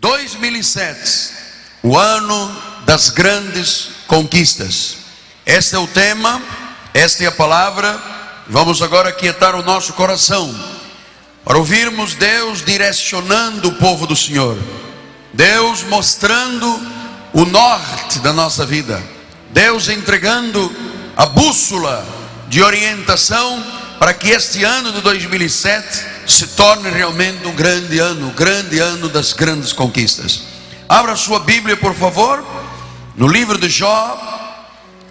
2007, o ano das grandes conquistas. Este é o tema, esta é a palavra. Vamos agora quietar o nosso coração para ouvirmos Deus direcionando o povo do Senhor, Deus mostrando o norte da nossa vida, Deus entregando a bússola de orientação para que este ano de 2007 se torne realmente um grande ano, grande ano das grandes conquistas. Abra sua Bíblia, por favor, no livro de Jó,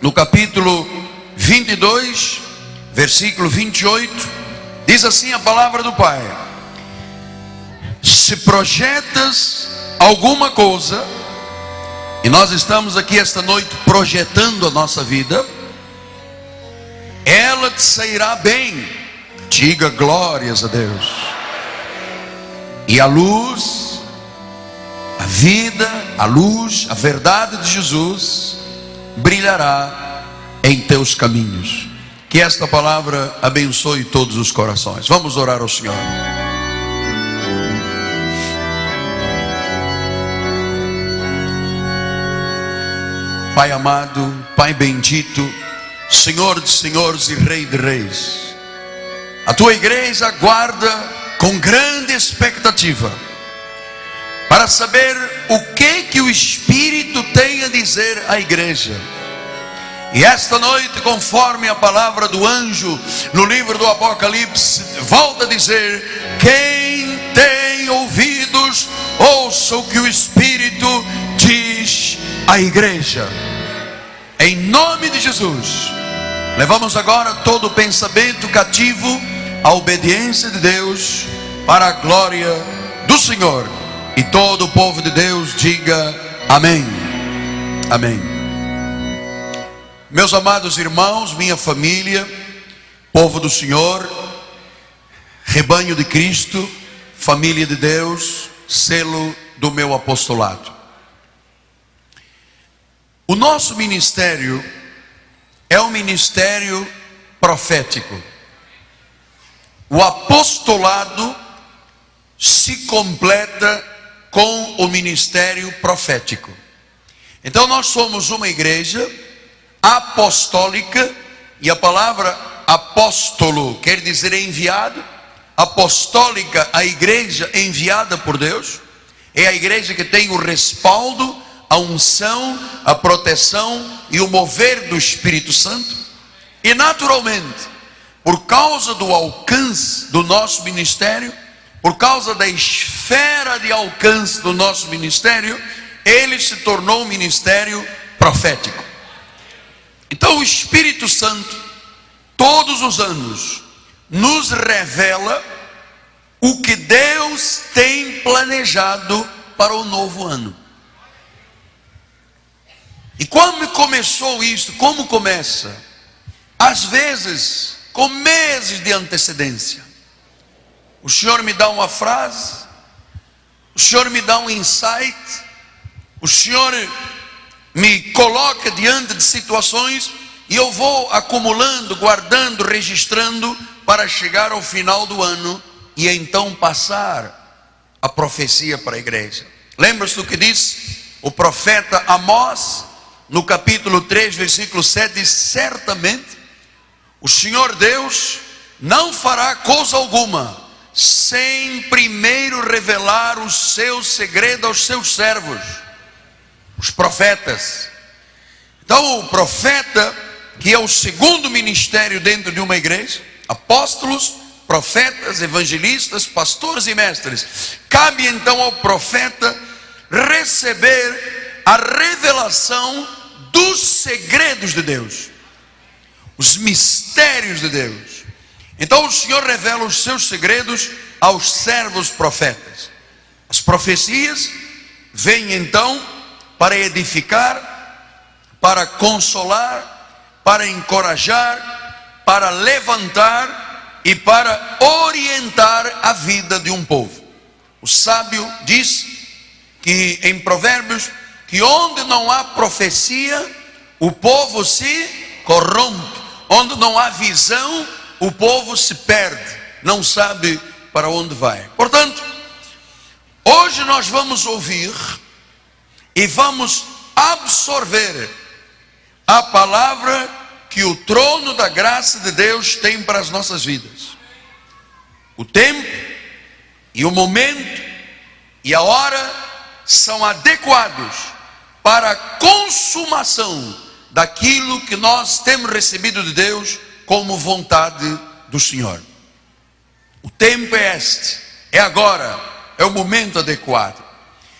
no capítulo 22, versículo 28, diz assim a palavra do Pai: Se projetas alguma coisa, e nós estamos aqui esta noite projetando a nossa vida, ela te sairá bem. Diga glórias a Deus. E a luz, a vida, a luz, a verdade de Jesus brilhará em teus caminhos. Que esta palavra abençoe todos os corações. Vamos orar ao Senhor. Pai amado, Pai bendito, Senhor de senhores e Rei de reis. A tua igreja aguarda com grande expectativa para saber o que que o Espírito tem a dizer à igreja. E esta noite, conforme a palavra do anjo no livro do Apocalipse, volta a dizer: quem tem ouvidos, ouça o que o Espírito diz à igreja. Em nome de Jesus. Levamos agora todo o pensamento cativo à obediência de Deus para a glória do Senhor. E todo o povo de Deus diga amém. Amém. Meus amados irmãos, minha família, povo do Senhor, rebanho de Cristo, família de Deus, selo do meu apostolado. O nosso ministério é um ministério profético. O apostolado se completa com o ministério profético. Então nós somos uma igreja apostólica e a palavra apóstolo quer dizer enviado, apostólica, a igreja enviada por Deus, é a igreja que tem o respaldo a unção, a proteção e o mover do Espírito Santo. E naturalmente, por causa do alcance do nosso ministério, por causa da esfera de alcance do nosso ministério, ele se tornou um ministério profético. Então o Espírito Santo, todos os anos, nos revela o que Deus tem planejado para o novo ano. E como começou isso? Como começa? Às vezes, com meses de antecedência. O Senhor me dá uma frase, o Senhor me dá um insight, o Senhor me coloca diante de situações e eu vou acumulando, guardando, registrando para chegar ao final do ano e então passar a profecia para a igreja. Lembra-se do que disse o profeta Amós? No capítulo 3, versículo 7, diz: Certamente o Senhor Deus não fará coisa alguma sem primeiro revelar o seu segredo aos seus servos, os profetas. Então, o profeta, que é o segundo ministério dentro de uma igreja, apóstolos, profetas, evangelistas, pastores e mestres, cabe então ao profeta receber a revelação dos segredos de Deus, os mistérios de Deus. Então o Senhor revela os seus segredos aos servos profetas. As profecias vêm então para edificar, para consolar, para encorajar, para levantar e para orientar a vida de um povo. O sábio diz que em Provérbios que onde não há profecia, o povo se corrompe. Onde não há visão, o povo se perde, não sabe para onde vai. Portanto, Hoje nós vamos ouvir e vamos absorver a palavra que o trono da graça de Deus tem para as nossas vidas. O tempo e o momento e a hora são adequados para a consumação daquilo que nós temos recebido de Deus como vontade do Senhor. O tempo é este, é agora, é o momento adequado.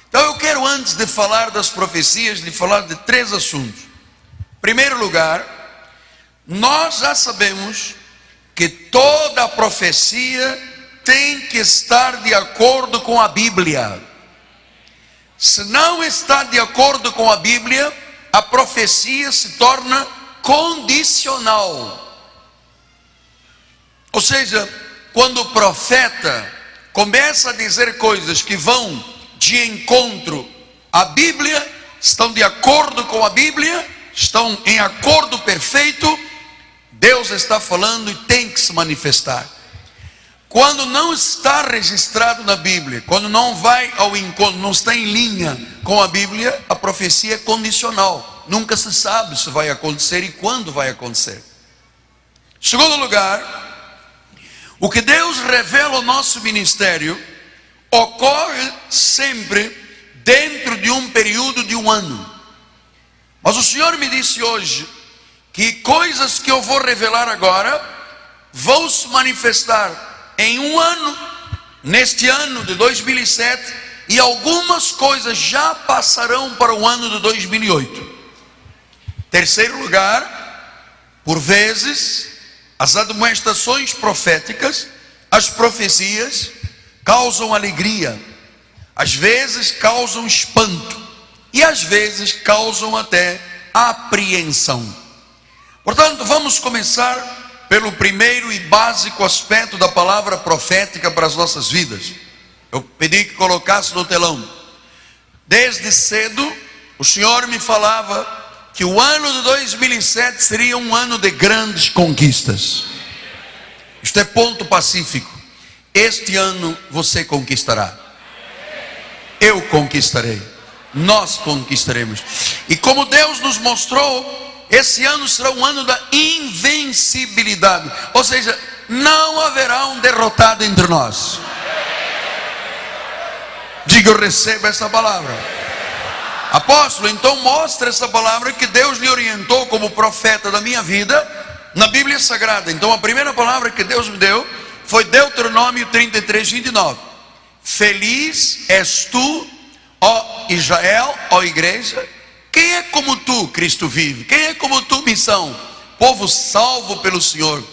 Então eu quero, antes de falar das profecias, lhe falar de três assuntos. Em primeiro lugar, nós já sabemos que toda profecia tem que estar de acordo com a Bíblia. Se não está de acordo com a Bíblia, a profecia se torna condicional. Ou seja, quando o profeta começa a dizer coisas que vão de encontro à Bíblia, estão de acordo com a Bíblia, estão em acordo perfeito, Deus está falando e tem que se manifestar. Quando não está registrado na Bíblia, quando não vai ao encontro, não está em linha com a Bíblia, a profecia é condicional. Nunca se sabe se vai acontecer e quando vai acontecer. Segundo lugar, o que Deus revela ao nosso ministério ocorre sempre dentro de um período de um ano. Mas o Senhor me disse hoje que coisas que eu vou revelar agora vão se manifestar em um ano, neste ano de 2007, e algumas coisas já passarão para o ano de 2008. Terceiro lugar, por vezes, as admoestações proféticas, as profecias, causam alegria, às vezes causam espanto, e às vezes causam até apreensão. Portanto, vamos começar pelo primeiro e básico aspecto da palavra profética para as nossas vidas. Eu pedi que colocasse no telão. Desde cedo, o Senhor me falava que o ano de 2007 seria um ano de grandes conquistas. Isto é ponto pacífico. Este ano você conquistará. Eu conquistarei. Nós conquistaremos. E como Deus nos mostrou esse ano será um ano da invencibilidade. Ou seja, não haverá um derrotado entre nós. Diga, eu recebo essa palavra. Apóstolo, então mostra essa palavra que Deus lhe orientou como profeta da minha vida na Bíblia Sagrada. Então a primeira palavra que Deus me deu foi Deuteronômio 33, 29. Feliz és tu, ó Israel, ó igreja, quem é como tu, Cristo vive? Quem é como tu, missão? Povo salvo pelo Senhor,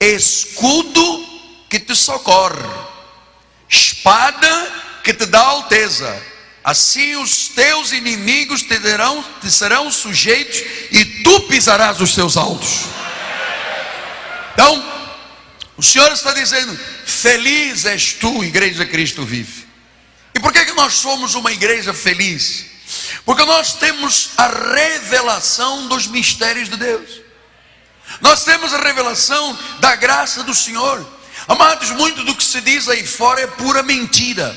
escudo que te socorre, espada que te dá alteza. Assim os teus inimigos te, te serão sujeitos e tu pisarás os seus altos. Então, o Senhor está dizendo: Feliz és tu, igreja Cristo vive. E por que, que nós somos uma igreja feliz? Porque nós temos a revelação dos mistérios de Deus. Nós temos a revelação da graça do Senhor. Amados, muito do que se diz aí fora é pura mentira.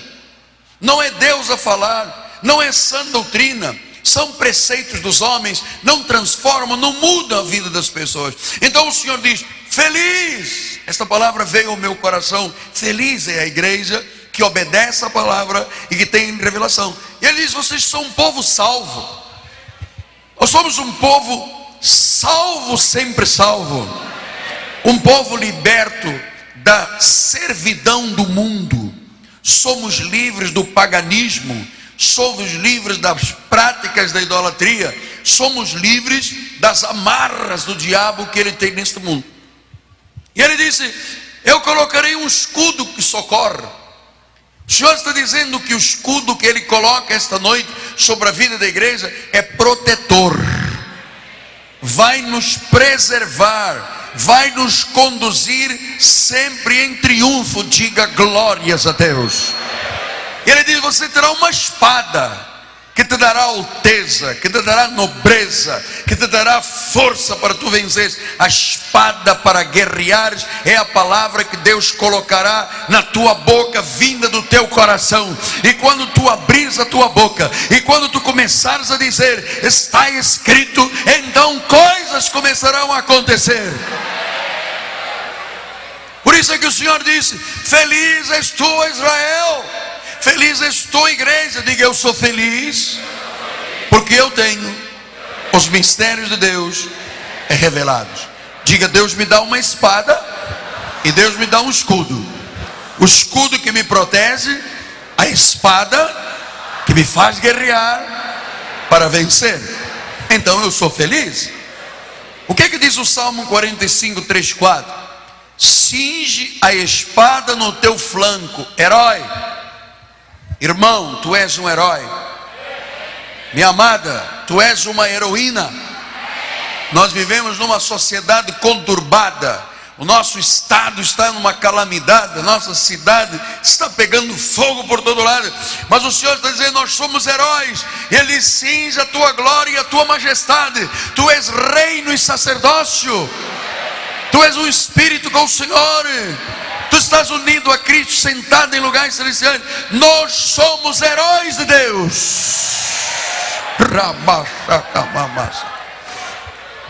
Não é Deus a falar, não é sã doutrina, são preceitos dos homens, não transformam, não mudam a vida das pessoas. Então o Senhor diz: Feliz, esta palavra veio ao meu coração. Feliz é a igreja que obedece a palavra e que tem revelação. E ele diz: vocês são um povo salvo. Nós somos um povo salvo, sempre salvo. Um povo liberto da servidão do mundo. Somos livres do paganismo. Somos livres das práticas da idolatria. Somos livres das amarras do diabo que ele tem neste mundo. E ele disse: Eu colocarei um escudo que socorre o Senhor está dizendo que o escudo que Ele coloca esta noite sobre a vida da igreja é protetor, vai nos preservar, vai nos conduzir sempre em triunfo. Diga glórias a Deus. Ele diz: Você terá uma espada que te dará alteza, que te dará nobreza, que te dará força para tu venceres. A espada para guerreares é a palavra que Deus colocará na tua boca, vinda do teu coração. E quando tu abrires a tua boca, e quando tu começares a dizer, está escrito, então coisas começarão a acontecer. Por isso é que o Senhor disse: Feliz és tu, Israel. Feliz estou, igreja. Diga, eu sou feliz, porque eu tenho os mistérios de Deus revelados. Diga, Deus me dá uma espada e Deus me dá um escudo. O escudo que me protege, a espada que me faz guerrear para vencer. Então eu sou feliz. O que é que diz o Salmo 45, 3, 4? Cinge a espada no teu flanco, herói Irmão, tu és um herói. Minha amada, tu és uma heroína. Nós vivemos numa sociedade conturbada. O nosso estado está numa calamidade, a nossa cidade está pegando fogo por todo lado. Mas o Senhor está dizendo: Nós somos heróis. Ele cinge a tua glória e a tua majestade. Tu és reino e sacerdócio. Tu és um espírito com o Senhor. Tu estás unido a Cristo, sentado em lugares celestiais. Nós somos heróis de Deus.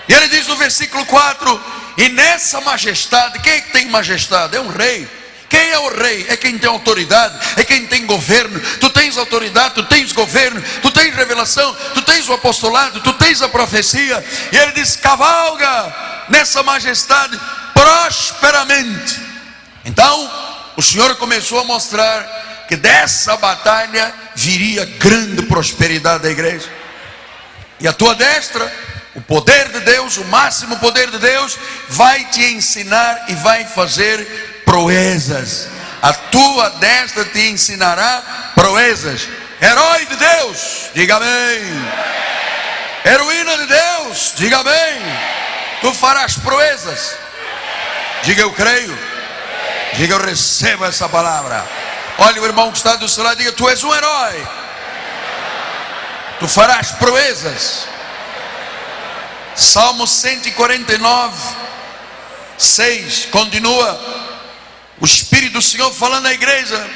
E ele diz no versículo 4: E nessa majestade, quem é que tem majestade? É um rei. Quem é o rei? É quem tem autoridade, é quem tem governo. Tu tens autoridade, tu tens governo, tu tens revelação, tu tens o apostolado, tu tens a profecia. E ele diz: cavalga nessa majestade prosperamente. Então, o Senhor começou a mostrar que dessa batalha viria grande prosperidade da igreja. E a tua destra, o poder de Deus, o máximo poder de Deus, vai te ensinar e vai fazer proezas. A tua destra te ensinará proezas. Herói de Deus, diga bem. Heroína de Deus, diga bem. Tu farás proezas. Diga eu creio. Diga, eu recebo essa palavra. Olha o irmão que está do seu lado, diga, tu és um herói. Tu farás proezas. Salmo 149, 6, continua. O Espírito do Senhor falando à igreja.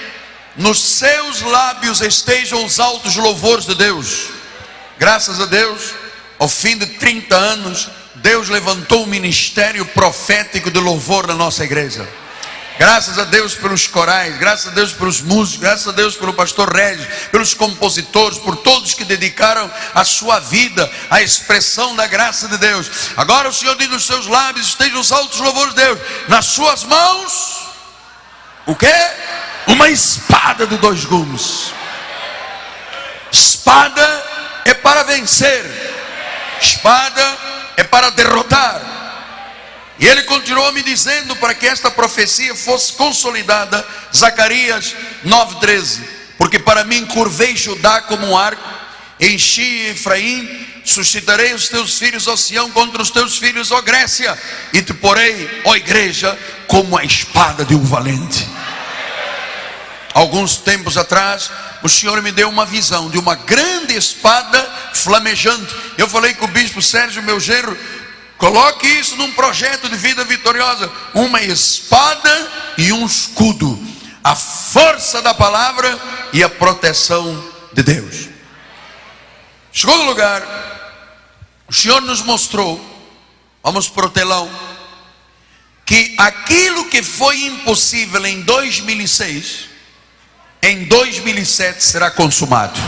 Nos seus lábios estejam os altos louvores de Deus. Graças a Deus, ao fim de 30 anos, Deus levantou um ministério profético de louvor na nossa igreja. Graças a Deus pelos corais, graças a Deus pelos músicos, graças a Deus pelo pastor Regis, pelos compositores, por todos que dedicaram a sua vida à expressão da graça de Deus. Agora o Senhor diz nos seus lábios, estejam os altos louvores de Deus, nas suas mãos, o que? Uma espada de dois gumes. Espada é para vencer, espada é para derrotar. E ele continuou me dizendo para que esta profecia fosse consolidada, Zacarias 9:13, porque para mim curvei Judá como um arco, enchi Efraim, suscitarei os teus filhos, ó Sião, contra os teus filhos, ó Grécia, e te porei, ó igreja, como a espada de um valente. Alguns tempos atrás, o Senhor me deu uma visão de uma grande espada flamejante. Eu falei com o bispo Sérgio, meu genro, Coloque isso num projeto de vida vitoriosa: uma espada e um escudo, a força da palavra e a proteção de Deus. Segundo lugar, o Senhor nos mostrou, vamos para o telão, que aquilo que foi impossível em 2006, em 2007 será consumado.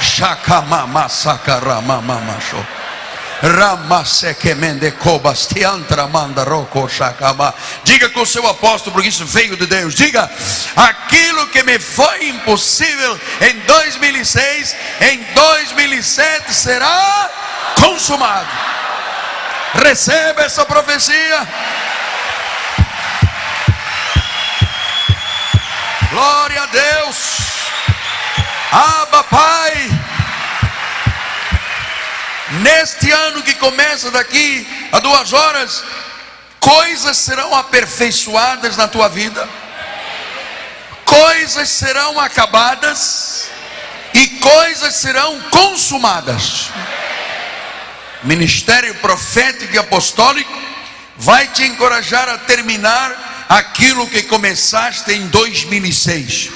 Shakamama sakaramama show. Diga com o seu apóstolo, porque isso veio de Deus. Diga: aquilo que me foi impossível em 2006, em 2007 será consumado. Receba essa profecia. Glória a Deus. Abba, Pai. Neste ano que começa daqui a duas horas, coisas serão aperfeiçoadas na tua vida, coisas serão acabadas e coisas serão consumadas. Ministério profético e apostólico vai te encorajar a terminar aquilo que começaste em 2006.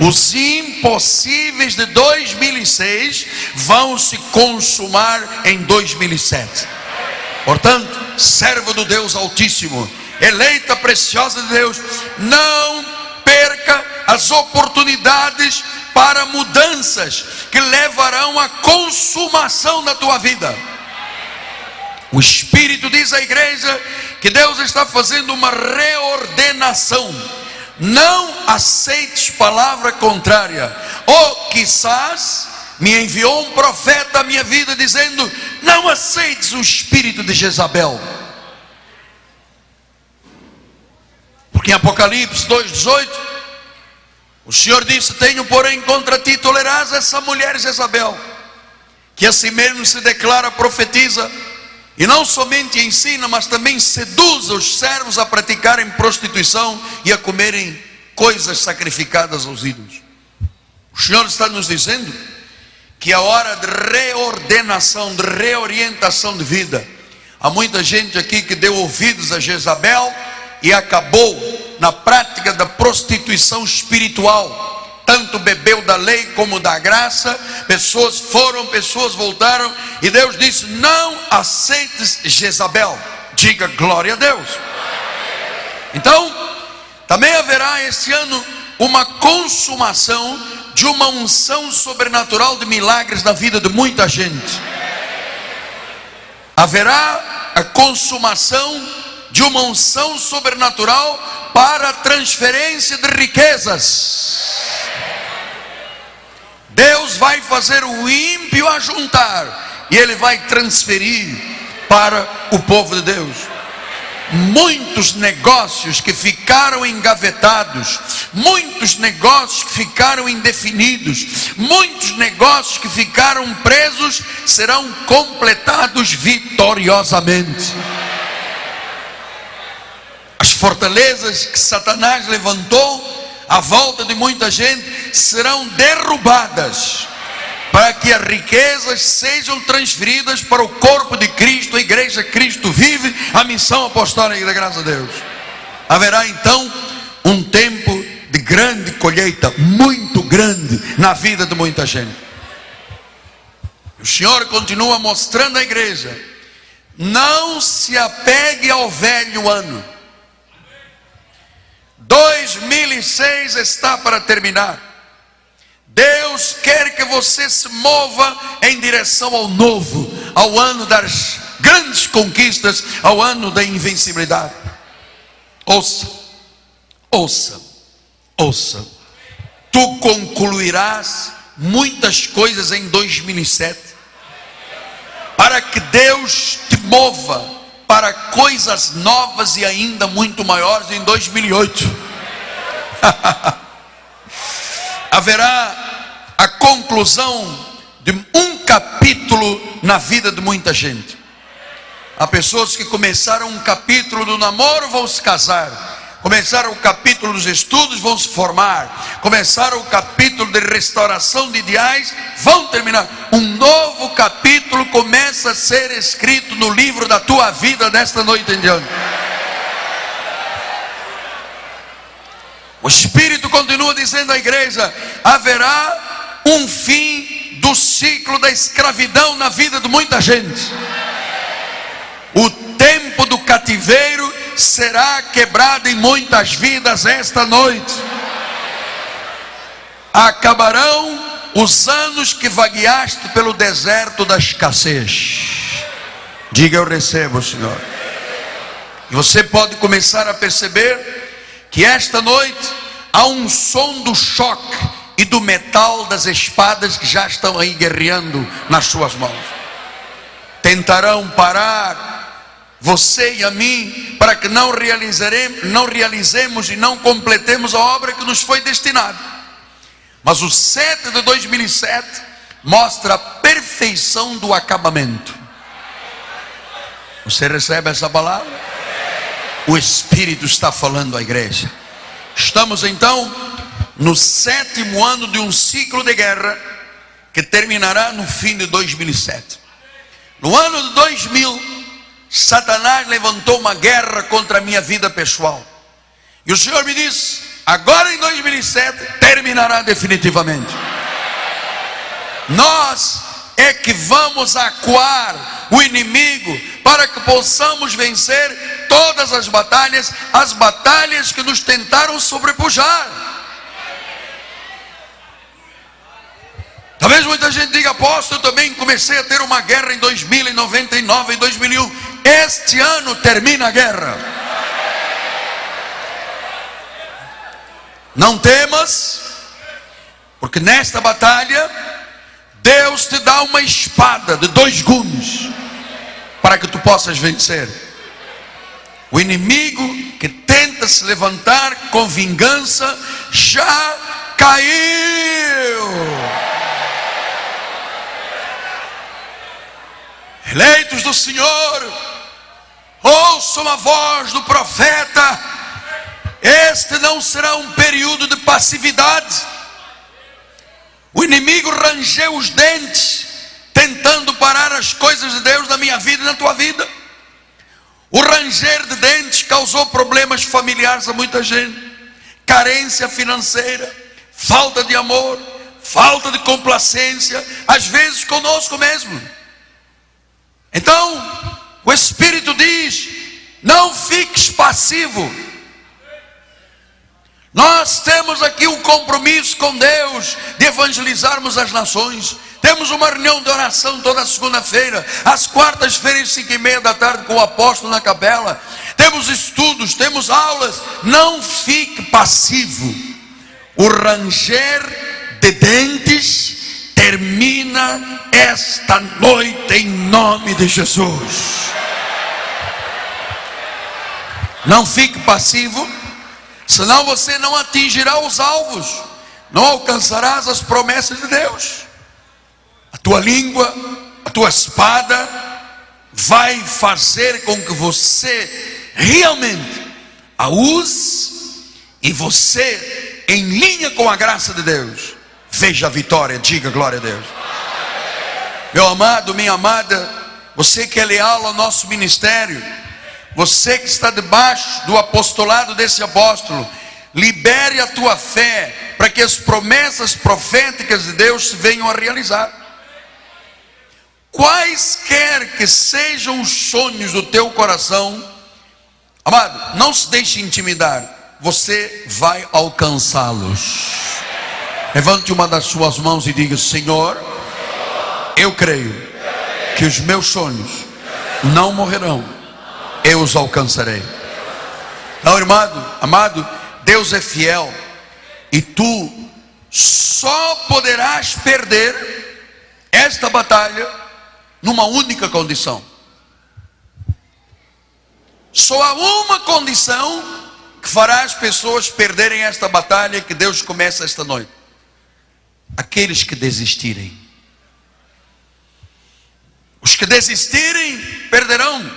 Os impossíveis de 2006 vão se consumar em 2007. Portanto, servo do Deus Altíssimo, eleita preciosa de Deus, não perca as oportunidades para mudanças que levarão à consumação da tua vida. O Espírito diz à igreja que Deus está fazendo uma reordenação. Não aceites palavra contrária. Ou quizás me enviou um profeta à minha vida dizendo: Não aceites o espírito de Jezabel. Porque em Apocalipse 2,18, o Senhor disse: Tenho, porém, contra ti tolerás essa mulher Jezabel, que assim mesmo se declara profetiza, e não somente ensina, mas também seduz os servos a praticarem prostituição e a comerem coisas sacrificadas aos ídolos. O Senhor está nos dizendo que a hora de reordenação, de reorientação de vida. Há muita gente aqui que deu ouvidos a Jezabel e acabou na prática da prostituição espiritual. Tanto bebeu da lei como da graça, pessoas foram, pessoas voltaram, e Deus disse: Não aceites Jezabel, diga glória a Deus. Então, também haverá este ano uma consumação de uma unção sobrenatural de milagres na vida de muita gente. Haverá a consumação de uma unção sobrenatural para transferência de riquezas. Deus vai fazer o ímpio ajuntar e ele vai transferir para o povo de Deus muitos negócios que ficaram engavetados, muitos negócios que ficaram indefinidos, muitos negócios que ficaram presos serão completados vitoriosamente. As fortalezas que Satanás levantou à volta de muita gente serão derrubadas para que as riquezas sejam transferidas para o corpo de Cristo, a igreja Cristo vive, a missão apostólica da graça a Deus. Haverá então um tempo de grande colheita, muito grande na vida de muita gente. O Senhor continua mostrando à igreja: não se apegue ao velho ano. 2006 está para terminar. Deus quer que você se mova em direção ao novo, ao ano das grandes conquistas, ao ano da invencibilidade. Ouça, ouça, ouça. Tu concluirás muitas coisas em 2007, para que Deus te mova para coisas novas e ainda muito maiores em 2008. Haverá a conclusão de um capítulo na vida de muita gente. Há pessoas que começaram um capítulo do namoro, vão se casar. Começaram o capítulo dos estudos, vão se formar. Começaram o capítulo de restauração de ideais, vão terminar. Um novo capítulo começa a ser escrito no livro da tua vida desta noite em diante. O Espírito continua dizendo à igreja: haverá um fim do ciclo da escravidão na vida de muita gente. O tempo do cativeiro será quebrado em muitas vidas esta noite. Acabarão os anos que vagueaste pelo deserto da escassez. Diga eu recebo, Senhor. E você pode começar a perceber que esta noite há um som do choque e do metal das espadas que já estão aí guerreando nas suas mãos. Tentarão parar você e a mim para que não realizaremos, não realizemos e não completemos a obra que nos foi destinada. Mas o 7 de 2007 mostra a perfeição do acabamento. Você recebe essa palavra? O Espírito está falando à igreja. Estamos então no sétimo ano de um ciclo de guerra, que terminará no fim de 2007. No ano de 2000, Satanás levantou uma guerra contra a minha vida pessoal. E o Senhor me disse: agora em 2007 terminará definitivamente. Nós é que vamos acuar o inimigo para que possamos vencer todas as batalhas, as batalhas que nos tentaram sobrepujar. Talvez muita gente diga, apóstolo, eu também comecei a ter uma guerra em 2000, em 99, em 2001. Este ano termina a guerra. Não temas, porque nesta batalha, Deus te dá uma espada de dois gumes, para que tu possas vencer. O inimigo que tenta se levantar com vingança já caiu. Eleitos do Senhor, ouçam a voz do profeta. Este não será um período de passividade. O inimigo rangeu os dentes, tentando parar as coisas de Deus na minha vida e na tua vida. O ranger de dentes causou problemas familiares a muita gente, carência financeira, falta de amor, falta de complacência, às vezes conosco mesmo. Então, o Espírito diz: não fiques passivo. Nós temos aqui um compromisso com Deus de evangelizarmos as nações. Temos uma reunião de oração toda segunda-feira, às quartas-feiras, cinco e meia da tarde, com o apóstolo na capela. Temos estudos, temos aulas. Não fique passivo. O ranger de dentes termina esta noite em nome de Jesus. Não fique passivo, senão você não atingirá os alvos, não alcançarás as promessas de Deus. A tua língua, a tua espada, vai fazer com que você realmente a use e você, em linha com a graça de Deus, veja a vitória, diga glória a Deus. Meu amado, minha amada, você que é leal ao nosso ministério, você que está debaixo do apostolado desse apóstolo, libere a tua fé para que as promessas proféticas de Deus se venham a realizar. Quaisquer que sejam os sonhos do teu coração, amado, não se deixe intimidar, você vai alcançá-los. Levante uma das suas mãos e diga: Senhor, eu creio que os meus sonhos não morrerão, eu os alcançarei. Não, irmão, amado, Deus é fiel e tu só poderás perder esta batalha numa única condição. Só há uma condição que fará as pessoas perderem esta batalha que Deus começa esta noite aqueles que desistirem. Os que desistirem perderão.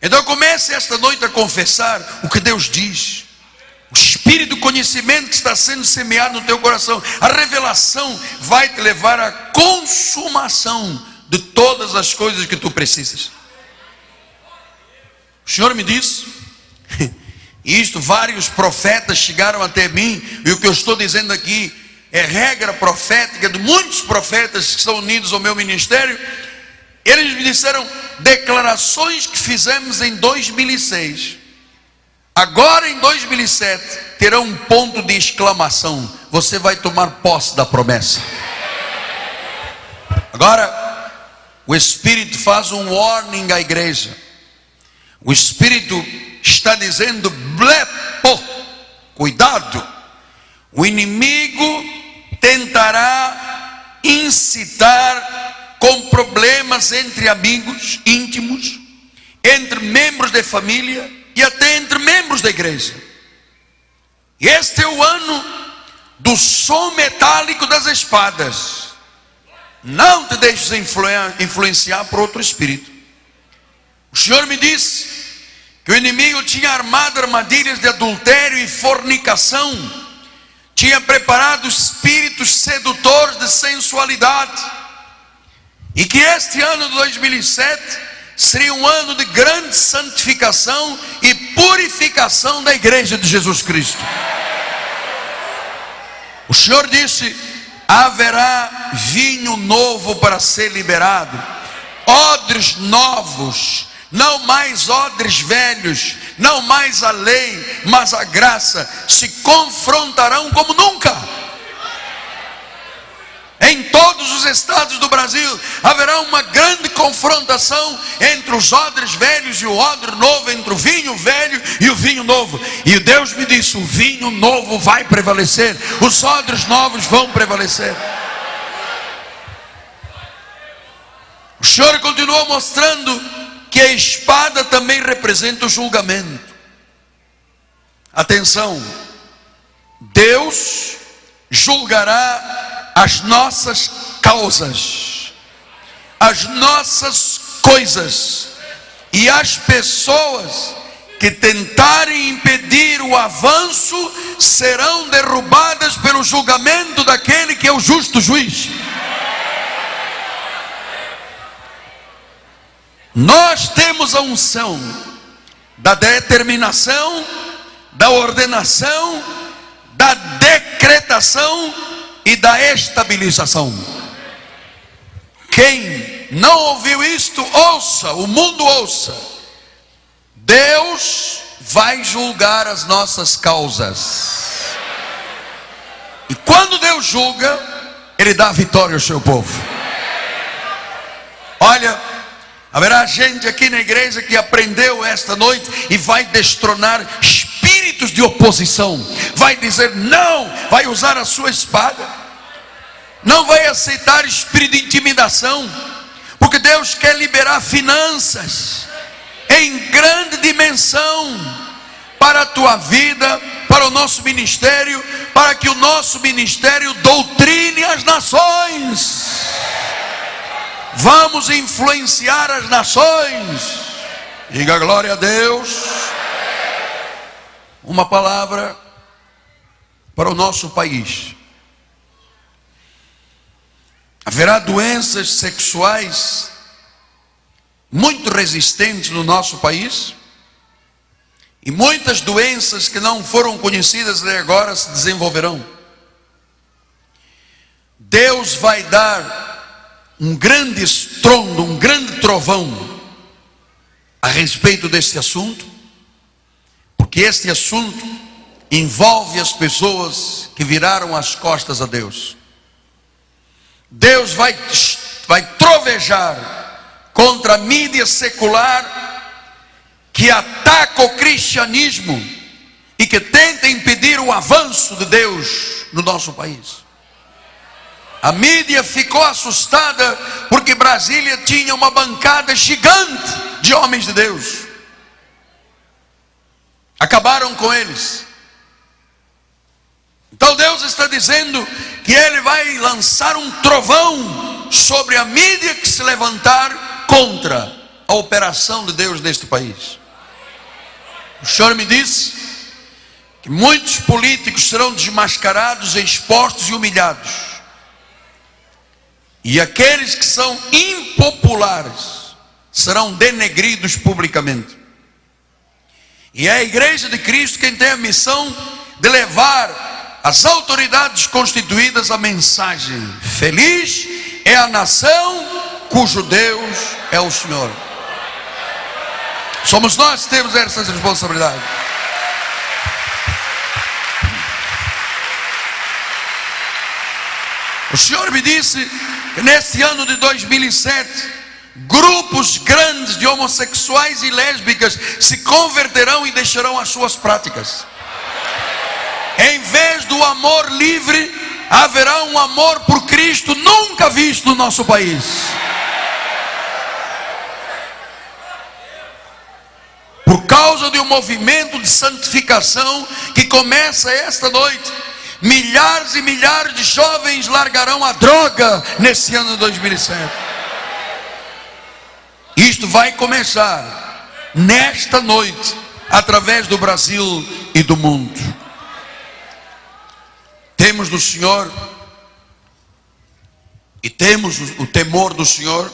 Então comece esta noite a confessar o que Deus diz. O espírito do conhecimento que está sendo semeado no teu coração, a revelação vai te levar à consumação de todas as coisas que tu precisas. O Senhor me disse, e isto vários profetas chegaram até mim, e o que eu estou dizendo aqui é regra profética de muitos profetas que estão unidos ao meu ministério. Eles me disseram declarações que fizemos em 2006. Agora em 2007 terá um ponto de exclamação. Você vai tomar posse da promessa. Agora o Espírito faz um warning à igreja. O Espírito está dizendo: blepo, cuidado. O inimigo tentará incitar com problemas entre amigos íntimos, entre membros de família e até entre membros da igreja. Este é o ano do som metálico das espadas. Não te deixes influenciar por outro espírito. O Senhor me disse que o inimigo tinha armado armadilhas de adultério e fornicação tinha preparado espíritos sedutores de de sensualidade. E que este ano de 2007 seria um ano de grande santificação e purificação da igreja de Jesus Cristo. O Senhor disse: haverá vinho novo para ser liberado, odres novos, não mais odres velhos, não mais a lei, mas a graça se confrontarão como nunca. Em todos os estados do Brasil haverá uma grande confrontação entre os odres velhos e o odre novo, entre o vinho velho e o vinho novo. E Deus me disse: o vinho novo vai prevalecer, os odres novos vão prevalecer. O Senhor continuou mostrando que a espada também representa o julgamento. Atenção, Deus julgará as nossas causas, as nossas coisas e as pessoas que tentarem impedir o avanço serão derrubadas pelo julgamento daquele que é o justo juiz. Nós temos a unção da determinação, da ordenação, da decretação e da estabilização. Quem não ouviu isto, ouça, o mundo ouça. Deus vai julgar as nossas causas. E quando Deus julga, Ele dá vitória ao seu povo. Olha, haverá gente aqui na igreja que aprendeu esta noite e vai destronar espíritos de oposição, vai dizer não, vai usar a sua espada, não vai aceitar espírito de intimidação, porque Deus quer liberar finanças em grande dimensão para a tua vida, para o nosso ministério, para que o nosso ministério doutrine as nações. Vamos influenciar as nações. Diga glória a Deus uma palavra para o nosso país. Haverá doenças sexuais muito resistentes no nosso país. E muitas doenças que não foram conhecidas até agora se desenvolverão. Deus vai dar um grande estrondo, um grande trovão a respeito deste assunto porque este assunto envolve as pessoas que viraram as costas a Deus. Deus vai, vai trovejar contra a mídia secular que ataca o cristianismo e que tenta impedir o avanço de Deus no nosso país. A mídia ficou assustada porque Brasília tinha uma bancada gigante de homens de Deus. Acabaram com eles. Então Deus está dizendo que Ele vai lançar um trovão sobre a mídia que se levantar contra a operação de Deus neste país. O Senhor me disse que muitos políticos serão desmascarados, expostos e humilhados. E aqueles que são impopulares serão denegridos publicamente. E é a igreja de Cristo quem tem a missão de levar as autoridades constituídas a mensagem: feliz é a nação cujo Deus é o Senhor. Somos nós que temos essa responsabilidade. O Senhor me disse que neste ano de 2007 grupos grandes de homossexuais e lésbicas se converterão e deixarão as suas práticas. Em vez do amor livre, haverá um amor por Cristo nunca visto no nosso país. Por causa de um movimento de santificação que começa esta noite, milhares e milhares de jovens largarão a droga nesse ano de 2007. Isto vai começar nesta noite, através do Brasil e do mundo. Temos do Senhor e temos o temor do Senhor,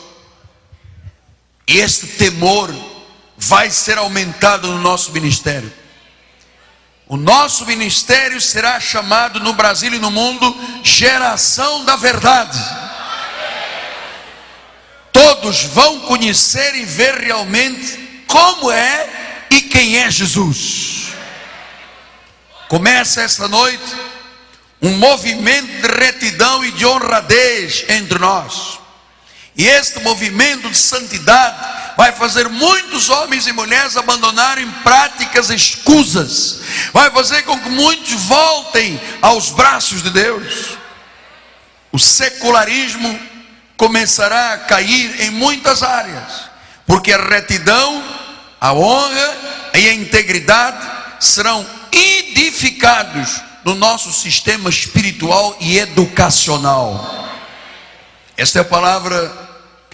e este temor vai ser aumentado no nosso ministério. O nosso ministério será chamado no Brasil e no mundo geração da verdade. Todos vão conhecer e ver realmente como é e quem é Jesus. Começa esta noite um movimento de retidão e de honradez entre nós. E este movimento de santidade vai fazer muitos homens e mulheres abandonarem práticas escusas, vai fazer com que muitos voltem aos braços de Deus. O secularismo começará a cair em muitas áreas, porque a retidão, a honra e a integridade serão edificados no nosso sistema espiritual e educacional. Esta é a palavra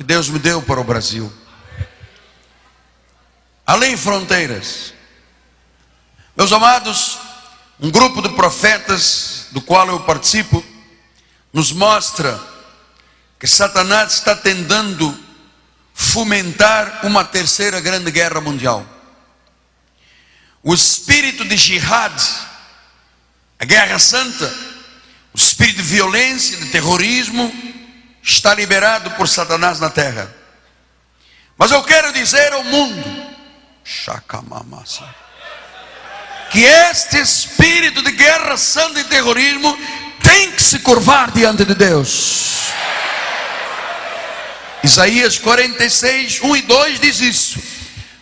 que Deus me deu para o Brasil além fronteiras. Meus amados, um grupo de profetas do qual eu participo nos mostra que Satanás está tentando fomentar uma terceira grande guerra mundial. O espírito de jihad, a guerra santa, o espírito de violência, de terrorismo, está liberado por Satanás na terra. Mas eu quero dizer ao mundo, que este espírito de guerra santa e terrorismo tem que se curvar diante de Deus. Isaías 46, 1 e 2 diz isso: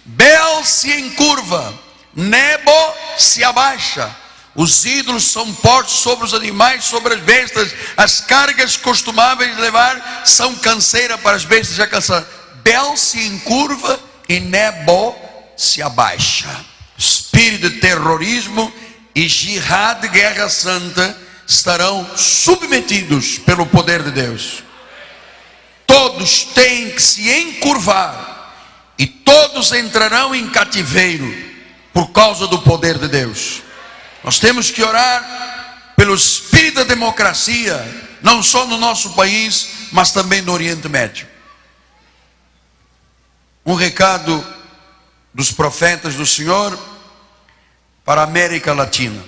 Bel se encurva, Nebo se abaixa. Os ídolos são postos sobre os animais, sobre as bestas. As cargas costumáveis levar são canseira para as bestas já cansadas. Bel se encurva e Nebo se abaixa. Espírito de terrorismo e jihad, guerra santa, estarão submetidos pelo poder de Deus. Todos têm que se encurvar e todos entrarão em cativeiro por causa do poder de Deus. Nós temos que orar pelo espírito da democracia, não só no nosso país, mas também no Oriente Médio. Um recado dos profetas do Senhor para a América Latina.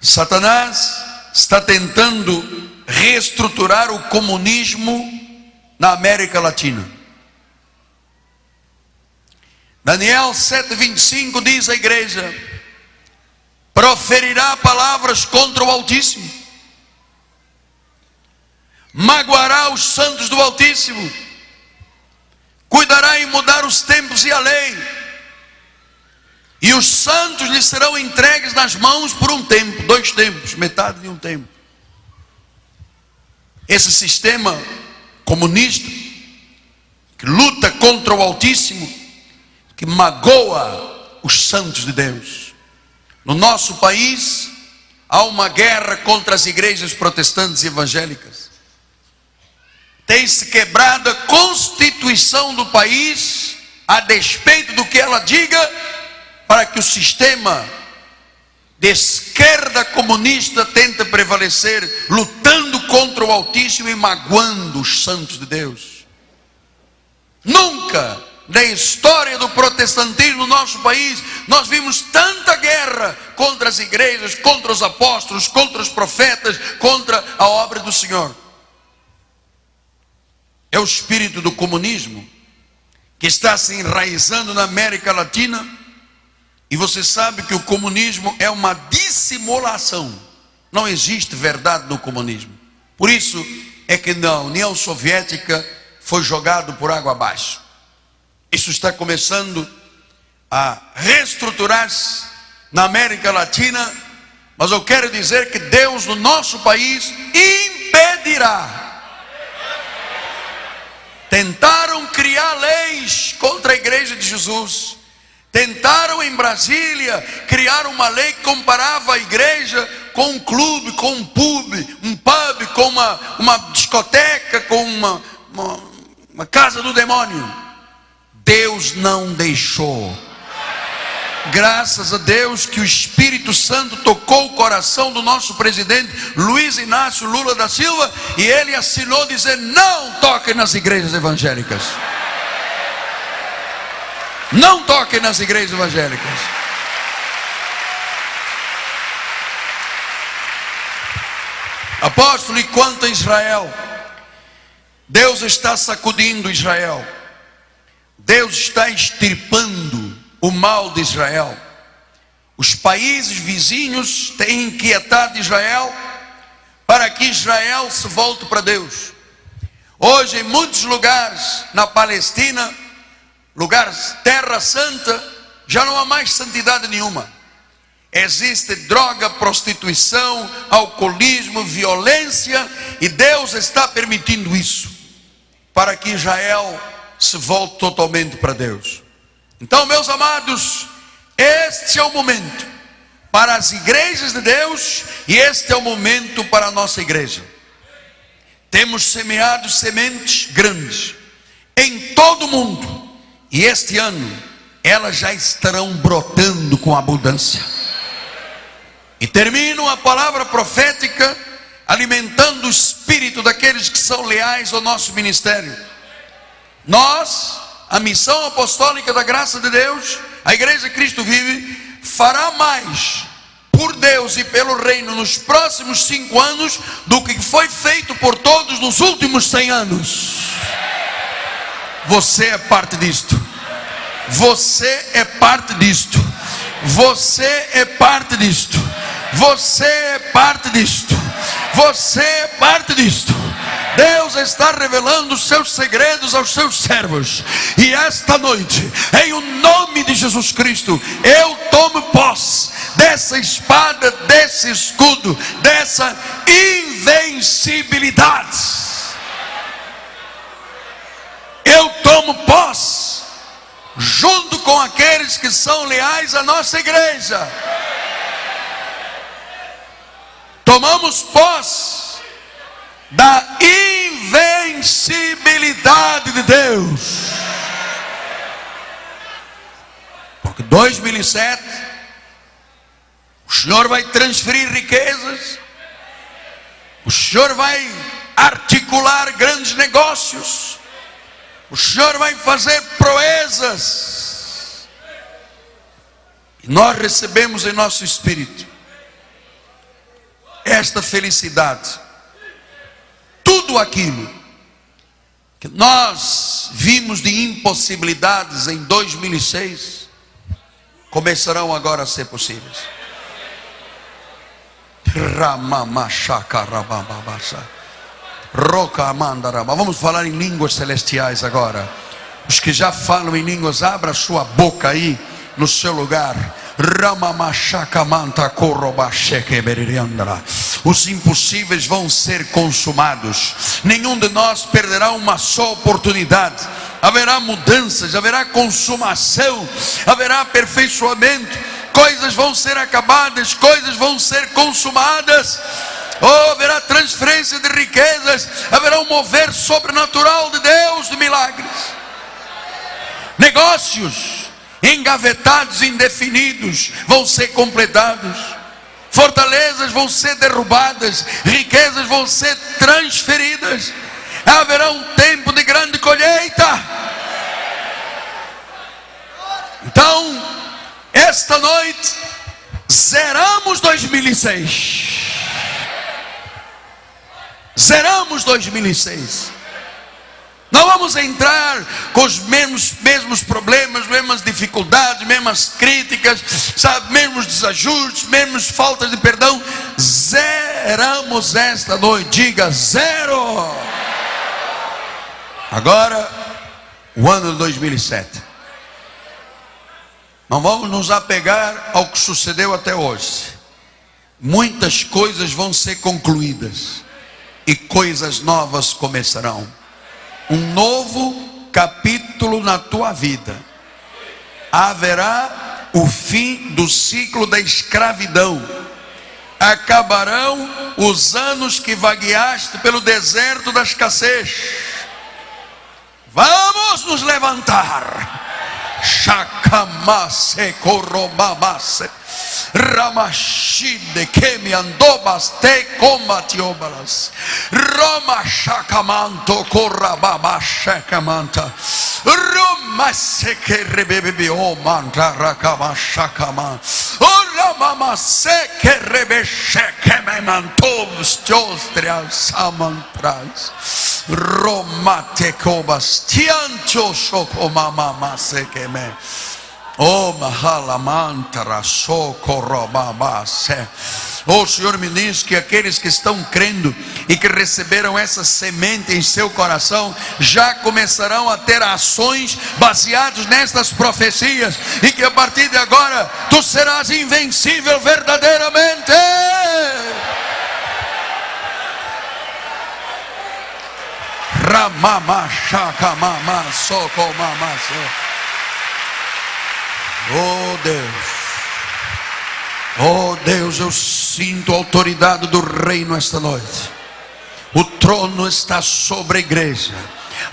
Satanás está tentando reestruturar o comunismo na América Latina. Daniel 7,25 diz à igreja: proferirá palavras contra o Altíssimo, magoará os santos do Altíssimo cuidará em mudar os tempos e a lei, e os santos lhe serão entregues nas mãos por um tempo, dois tempos, metade de um tempo. Esse sistema comunista, que luta contra o Altíssimo, que magoa os santos de Deus. No nosso país, há uma guerra contra as igrejas protestantes e evangélicas tem se quebrado a constituição do país, a despeito do que ela diga, para que o sistema de esquerda comunista tente prevalecer, lutando contra o Altíssimo e magoando os santos de Deus. Nunca na história do protestantismo no nosso país, nós vimos tanta guerra contra as igrejas, contra os apóstolos, contra os profetas, contra a obra do Senhor é o espírito do comunismo que está se enraizando na América Latina. E você sabe que o comunismo é uma dissimulação. Não existe verdade no comunismo. Por isso é que na União Soviética foi jogado por água abaixo. Isso está começando a reestruturar-se na América Latina, mas eu quero dizer que Deus no nosso país impedirá Tentaram criar leis contra a igreja de Jesus. Tentaram em Brasília criar uma lei que comparava a igreja com um clube, com um pub, um pub, com uma, uma discoteca, com uma, uma, uma casa do demônio. Deus não deixou. Graças a Deus que o Espírito Santo tocou o coração do nosso presidente Luiz Inácio Lula da Silva e ele assinou dizer: não toquem nas igrejas evangélicas. Não toquem nas igrejas evangélicas. Apóstolo, e quanto a Israel, Deus está sacudindo Israel, Deus está extirpando o mal de Israel. Os países vizinhos têm inquietado Israel para que Israel se volte para Deus. Hoje, em muitos lugares na Palestina, lugares, terra santa, já não há mais santidade nenhuma. Existe droga, prostituição, alcoolismo, violência, e Deus está permitindo isso para que Israel se volte totalmente para Deus. Então, meus amados, este é o momento para as igrejas de Deus e este é o momento para a nossa igreja. Temos semeado sementes grandes em todo o mundo e este ano elas já estarão brotando com abundância. E termino a palavra profética alimentando o espírito daqueles que são leais ao nosso ministério. Nós, a missão apostólica da graça de Deus, a Igreja Cristo vive, fará mais por Deus e pelo reino nos próximos cinco anos do que foi feito por todos nos últimos cem anos. Você é parte disto. Você é parte disto. Você é parte disto. Você é parte disto. Você é parte disto. Deus está revelando os seus segredos aos seus servos. E esta noite, em o nome de Jesus Cristo, eu tomo posse dessa espada, desse escudo, dessa invencibilidade. Eu tomo posse, junto com aqueles que são leais à nossa igreja tomamos posse da invencibilidade de Deus. Porque 2007 o Senhor vai transferir riquezas, o Senhor vai articular grandes negócios, o Senhor vai fazer proezas. E nós recebemos em nosso espírito esta felicidade. Tudo aquilo que nós vimos de impossibilidades em 2006 começarão agora a ser possíveis. Vamos falar em línguas celestiais agora. Os que já falam em línguas, abra sua boca aí no seu lugar. Os impossíveis vão ser consumados. Nenhum de nós perderá uma só oportunidade. Haverá mudanças, haverá consumação, haverá aperfeiçoamento. Coisas vão ser acabadas, coisas vão ser consumadas. Oh, haverá transferência de riquezas, haverá um mover sobrenatural de Deus de milagres. Negócios engavetados, indefinidos, vão ser completados. Fortalezas vão ser derrubadas, riquezas vão ser transferidas. Haverá um tempo de grande colheita. Então, esta noite, zeramos 2006. Zeramos 2006. Não vamos entrar com os mesmos, mesmos problemas, mesmas dificuldades, mesmas críticas, sabe, mesmos desajustes, mesmos faltas de perdão. Zeramos esta noite, diga zero. Agora, o ano de 2007. Não vamos nos apegar ao que sucedeu até hoje. Muitas coisas vão ser concluídas e coisas novas começarão um novo capítulo na tua vida. Haverá o fim do ciclo da escravidão. Acabarão os anos que vagueaste pelo deserto da escassez. Vamos nos levantar. shakamase korobabase. Ramashinde kemiandobas te komatiobalas roma shakamanto korababa shakamanta. Roma sekerebebe o manta rakama shakama. Ora mama sekerebe shekemantom stolstria samantras roma tekobas tiancho shokoma mama sekeme Oh, Mahalamantara, Socorrobabase. Oh, Senhor me diz que aqueles que estão crendo e que receberam essa semente em seu coração já começarão a ter ações baseadas nestas profecias e que a partir de agora tu serás invencível verdadeiramente. Ramama, Shakamama, Sokomama, Oh Deus. Oh Deus, eu sinto a autoridade do reino esta noite. O trono está sobre a igreja.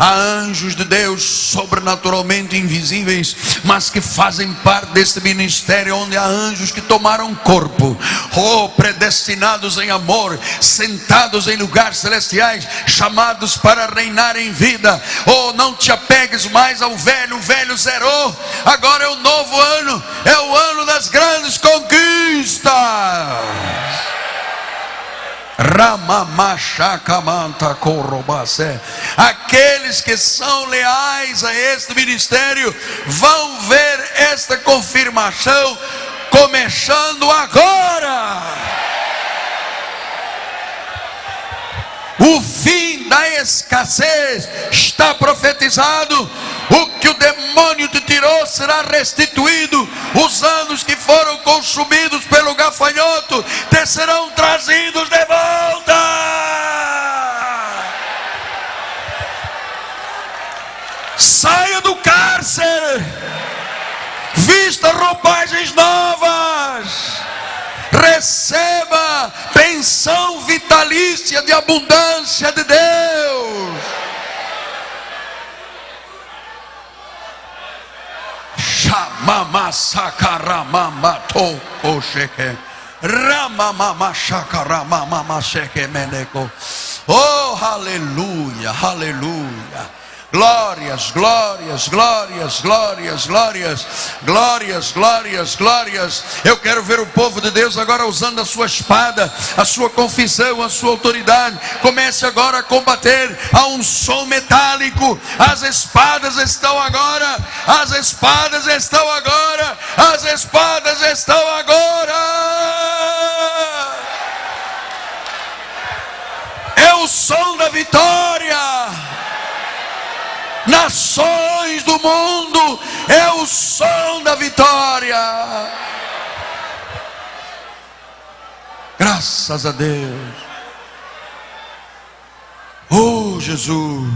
Há anjos de Deus sobrenaturalmente invisíveis, mas que fazem parte deste ministério, onde há anjos que tomaram corpo, oh, predestinados em amor, sentados em lugares celestiais, chamados para reinar em vida. Oh, não te apegues mais ao velho, o velho zerou, agora é o novo ano, é o ano das grandes conquistas. Aqueles que são leais a este ministério vão ver esta confirmação começando agora. O fim da escassez está profetizado. O que o demônio te tirou será restituído. Os anos que foram consumidos pelo gafanhoto te serão trazidos de volta. Saia do cárcere. Vista roupagens novas receba pensão vitalícia de abundância de Deus. mama sakara mama to kosheke. Rama mama shakara mama sheke meneko. Oh, hallelujah, hallelujah. Glórias, glórias, glórias, glórias, glórias, glórias, glórias, glórias. Eu quero ver o povo de Deus agora usando a sua espada, a sua confissão, a sua autoridade. Comece agora a combater a um som metálico. As espadas estão agora, as espadas estão agora, as espadas estão agora. É o som da vitória nações do mundo, é o som da vitória. Graças a Deus. Oh Jesus,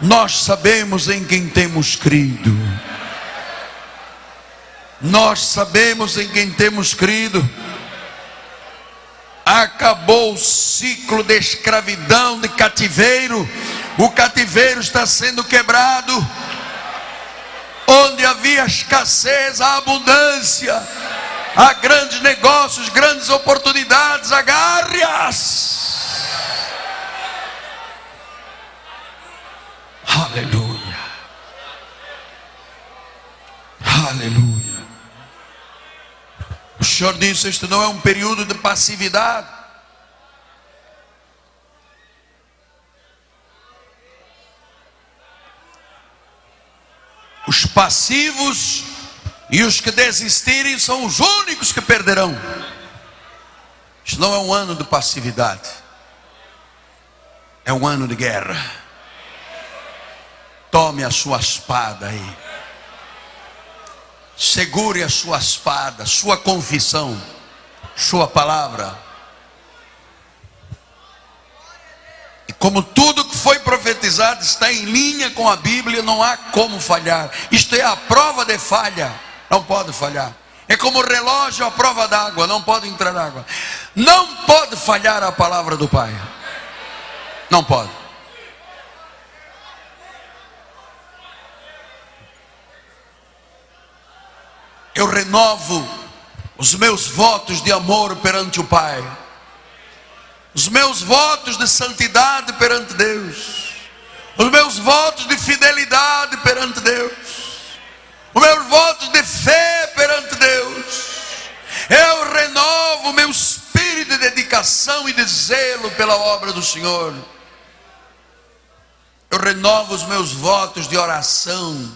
nós sabemos em quem temos crido. Nós sabemos em quem temos crido. Acabou o ciclo de escravidão, de cativeiro o cativeiro está sendo quebrado. Onde havia escassez, há abundância. Há grandes negócios, grandes oportunidades. Agarre-as. Aleluia. Aleluia. O Senhor disse: Este não é um período de passividade. Os passivos e os que desistirem são os únicos que perderão. Isso não é um ano de passividade, é um ano de guerra. Tome a sua espada aí, segure a sua espada, sua confissão, sua palavra. Como tudo que foi profetizado está em linha com a Bíblia, não há como falhar. Isto é a prova de falha, não pode falhar. É como o relógio à prova d'água, não pode entrar água. Não pode falhar a palavra do Pai. Não pode. Eu renovo os meus votos de amor perante o Pai os meus votos de santidade perante Deus, os meus votos de fidelidade perante Deus, os meus votos de fé perante Deus. Eu renovo meu espírito de dedicação e de zelo pela obra do Senhor. Eu renovo os meus votos de oração,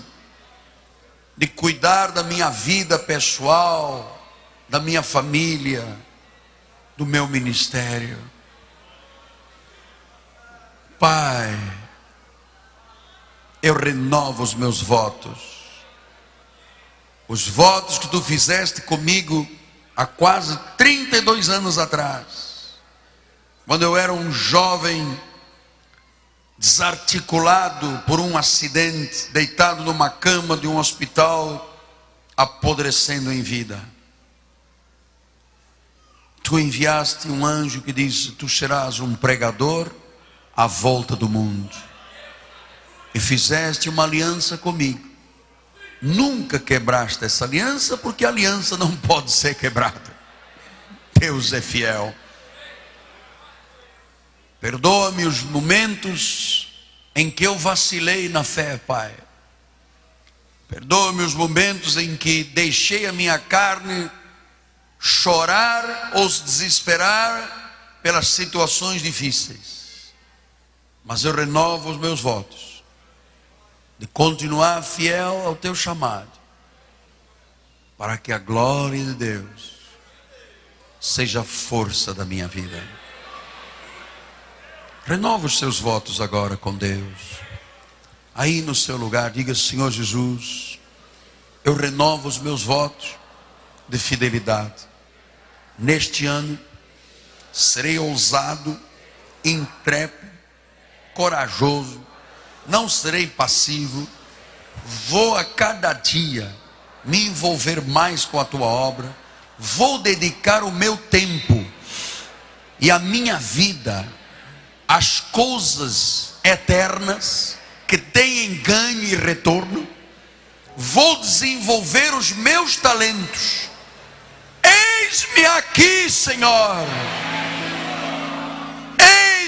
de cuidar da minha vida pessoal, da minha família, do meu ministério. Pai, eu renovo os meus votos. Os votos que tu fizeste comigo há quase 32 anos atrás, quando eu era um jovem desarticulado por um acidente, deitado numa cama de um hospital, apodrecendo em vida. Tu enviaste um anjo que disse: Tu serás um pregador à volta do mundo. E fizeste uma aliança comigo. Nunca quebraste essa aliança, porque a aliança não pode ser quebrada. Deus é fiel. Perdoa-me os momentos em que eu vacilei na fé, Pai. Perdoa-me os momentos em que deixei a minha carne chorar ou se desesperar pelas situações difíceis. Mas eu renovo os meus votos de continuar fiel ao teu chamado, para que a glória de Deus seja a força da minha vida. Renova os seus votos agora com Deus. Aí no seu lugar, diga: Senhor Jesus, eu renovo os meus votos de fidelidade. Neste ano, serei ousado, intrépido, corajoso, não serei passivo, vou a cada dia me envolver mais com a tua obra, vou dedicar o meu tempo e a minha vida as coisas eternas que têm ganho e retorno, vou desenvolver os meus talentos. Eis-me aqui, Senhor.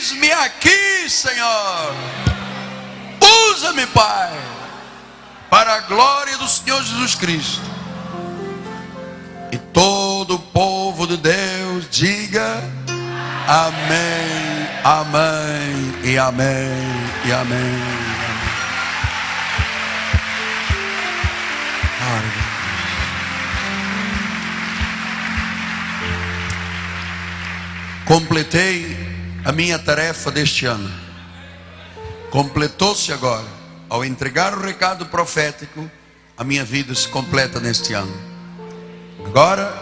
Eis-me aqui, Senhor. Usa-me, Pai, para a glória do Senhor Jesus Cristo. E todo o povo de Deus diga: Amém. Amém e amém e amém. Completei a minha tarefa deste ano. Completou-se agora. Ao entregar o recado profético, a minha vida se completa neste ano. Agora,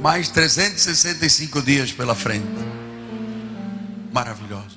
mais 365 dias pela frente maravilhosos.